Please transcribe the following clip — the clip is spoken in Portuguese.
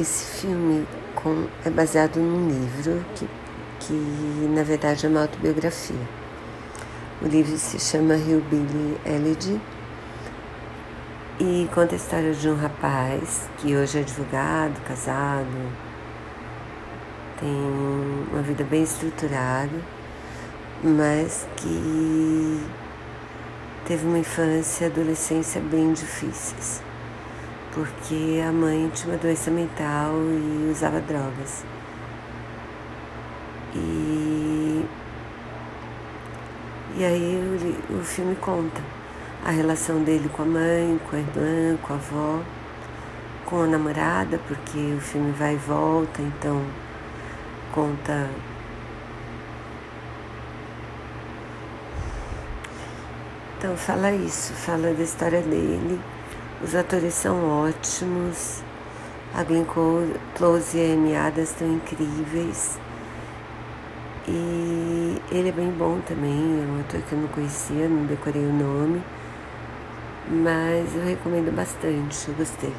Esse filme com, é baseado num livro que, que, na verdade, é uma autobiografia. O livro se chama Hillbilly Elegy e conta a história de um rapaz que hoje é advogado, casado, tem uma vida bem estruturada, mas que teve uma infância e adolescência bem difíceis porque a mãe tinha uma doença mental e usava drogas. E, e aí o, o filme conta a relação dele com a mãe, com a irmã, com a avó, com a namorada, porque o filme vai e volta, então conta Então fala isso, fala da história dele os atores são ótimos. A Glenn Close e a Amy estão incríveis. E ele é bem bom também, é um ator que eu não conhecia, não decorei o nome. Mas eu recomendo bastante, eu gostei.